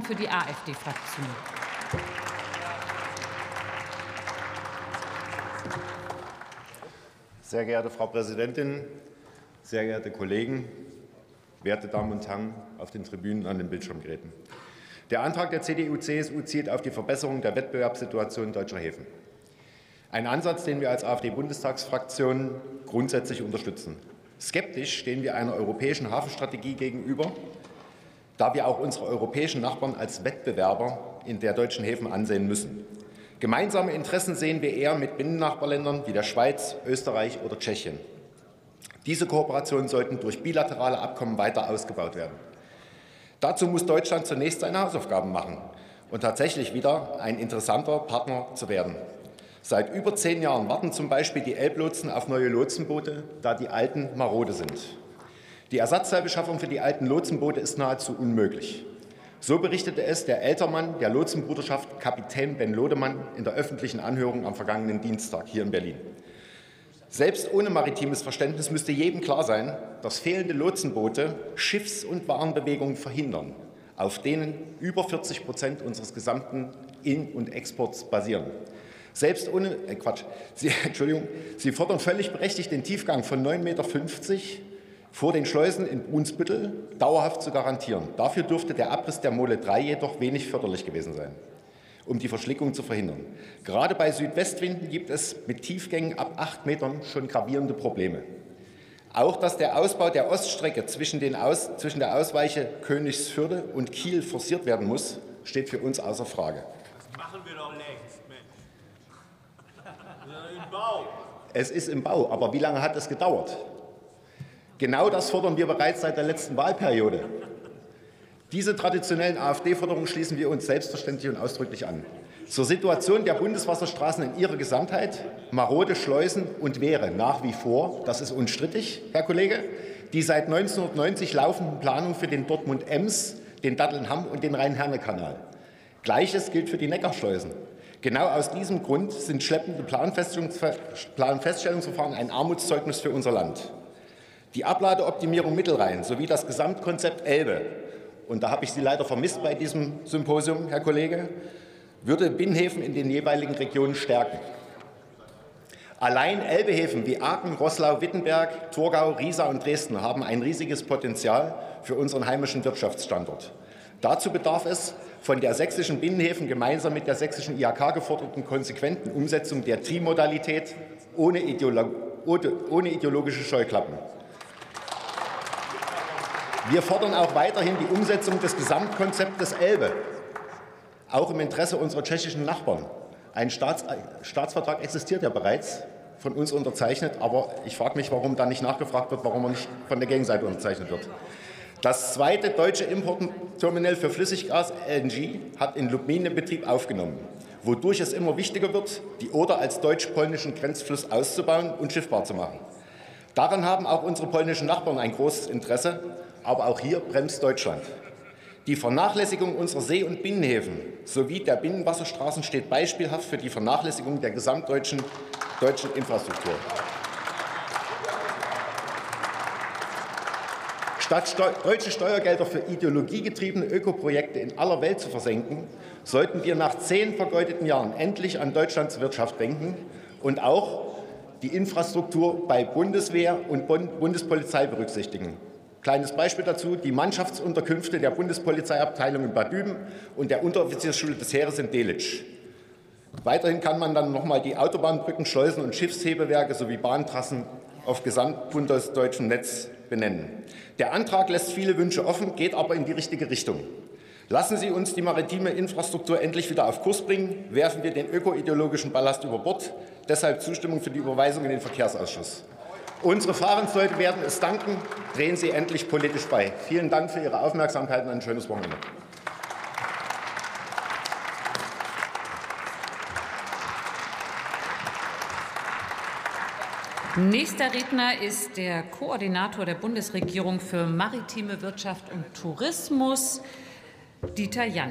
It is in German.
für die AfD-Fraktion. Sehr geehrte Frau Präsidentin, sehr geehrte Kollegen, werte Damen und Herren auf den Tribünen an den Bildschirmgeräten. Der Antrag der CDU-CSU zielt auf die Verbesserung der Wettbewerbssituation deutscher Häfen. Ein Ansatz, den wir als AfD-Bundestagsfraktion grundsätzlich unterstützen. Skeptisch stehen wir einer europäischen Hafenstrategie gegenüber, da wir auch unsere europäischen Nachbarn als Wettbewerber in der deutschen Häfen ansehen müssen. Gemeinsame Interessen sehen wir eher mit Binnennachbarländern wie der Schweiz, Österreich oder Tschechien. Diese Kooperationen sollten durch bilaterale Abkommen weiter ausgebaut werden. Dazu muss Deutschland zunächst seine Hausaufgaben machen und tatsächlich wieder ein interessanter Partner zu werden. Seit über zehn Jahren warten zum Beispiel die Elblotsen auf neue Lotsenboote, da die alten marode sind. Die Ersatzteilbeschaffung für die alten Lotsenboote ist nahezu unmöglich. So berichtete es der Ältermann der Lotsenbruderschaft Kapitän Ben Lodemann in der öffentlichen Anhörung am vergangenen Dienstag hier in Berlin. Selbst ohne maritimes Verständnis müsste jedem klar sein, dass fehlende Lotsenboote Schiffs- und Warenbewegungen verhindern, auf denen über 40 Prozent unseres gesamten In- und Exports basieren. Selbst ohne äh Quatsch, Sie, Entschuldigung, Sie fordern völlig berechtigt den Tiefgang von 9,50 Meter vor den Schleusen in Brunsbüttel dauerhaft zu garantieren. Dafür dürfte der Abriss der Mole 3 jedoch wenig förderlich gewesen sein, um die Verschlickung zu verhindern. Gerade bei Südwestwinden gibt es mit Tiefgängen ab acht Metern schon gravierende Probleme. Auch dass der Ausbau der Oststrecke zwischen, Aus, zwischen der Ausweiche Königsförde und Kiel forciert werden muss, steht für uns außer Frage. Das machen wir doch längst, Mensch. Im Bau. Es ist im Bau, aber wie lange hat es gedauert? Genau das fordern wir bereits seit der letzten Wahlperiode. Diese traditionellen AfD-Forderungen schließen wir uns selbstverständlich und ausdrücklich an. Zur Situation der Bundeswasserstraßen in ihrer Gesamtheit, marode Schleusen und Wehre nach wie vor, das ist unstrittig, Herr Kollege, die seit 1990 laufenden Planung für den Dortmund-Ems, den Datteln-Hamm und den Rhein-Herne-Kanal. Gleiches gilt für die Neckarschleusen. Genau aus diesem Grund sind schleppende Planfeststellungsverfahren ein Armutszeugnis für unser Land die Abladeoptimierung Mittelrhein sowie das Gesamtkonzept Elbe, und da habe ich Sie leider vermisst bei diesem Symposium, Herr Kollege, würde Binnenhäfen in den jeweiligen Regionen stärken. Allein Elbehäfen wie Aachen, Roßlau, Wittenberg, Torgau, Riesa und Dresden haben ein riesiges Potenzial für unseren heimischen Wirtschaftsstandort. Dazu bedarf es von der sächsischen Binnenhäfen gemeinsam mit der sächsischen IHK geforderten konsequenten Umsetzung der Trimodalität ohne, Ideolo ohne ideologische Scheuklappen. Wir fordern auch weiterhin die Umsetzung des Gesamtkonzeptes Elbe, auch im Interesse unserer tschechischen Nachbarn. Ein Staats Staatsvertrag existiert ja bereits, von uns unterzeichnet, aber ich frage mich, warum da nicht nachgefragt wird, warum er nicht von der Gegenseite unterzeichnet wird. Das zweite deutsche Importterminal für Flüssiggas LNG hat in Lubmin den Betrieb aufgenommen, wodurch es immer wichtiger wird, die Oder als deutsch-polnischen Grenzfluss auszubauen und schiffbar zu machen. Daran haben auch unsere polnischen Nachbarn ein großes Interesse, aber auch hier bremst Deutschland. Die Vernachlässigung unserer See- und Binnenhäfen sowie der Binnenwasserstraßen steht beispielhaft für die Vernachlässigung der gesamtdeutschen deutschen Infrastruktur. Statt deutsche Steuergelder für ideologiegetriebene Ökoprojekte in aller Welt zu versenken, sollten wir nach zehn vergeudeten Jahren endlich an Deutschlands Wirtschaft denken und auch die Infrastruktur bei Bundeswehr und Bundespolizei berücksichtigen. Kleines Beispiel dazu, die Mannschaftsunterkünfte der Bundespolizeiabteilung in Bad Düben und der Unteroffiziersschule des Heeres in Delitzsch. Weiterhin kann man dann noch mal die Autobahnbrücken, Schleusen und Schiffshebewerke sowie Bahntrassen auf gesamtbundesdeutschem Netz benennen. Der Antrag lässt viele Wünsche offen, geht aber in die richtige Richtung. Lassen Sie uns die maritime Infrastruktur endlich wieder auf Kurs bringen. Werfen wir den ökoideologischen Ballast über Bord. Deshalb Zustimmung für die Überweisung in den Verkehrsausschuss. Unsere Fahrensleute werden es danken. Drehen Sie endlich politisch bei. Vielen Dank für Ihre Aufmerksamkeit und ein schönes Wochenende. Nächster Redner ist der Koordinator der Bundesregierung für maritime Wirtschaft und Tourismus, Dieter Janne.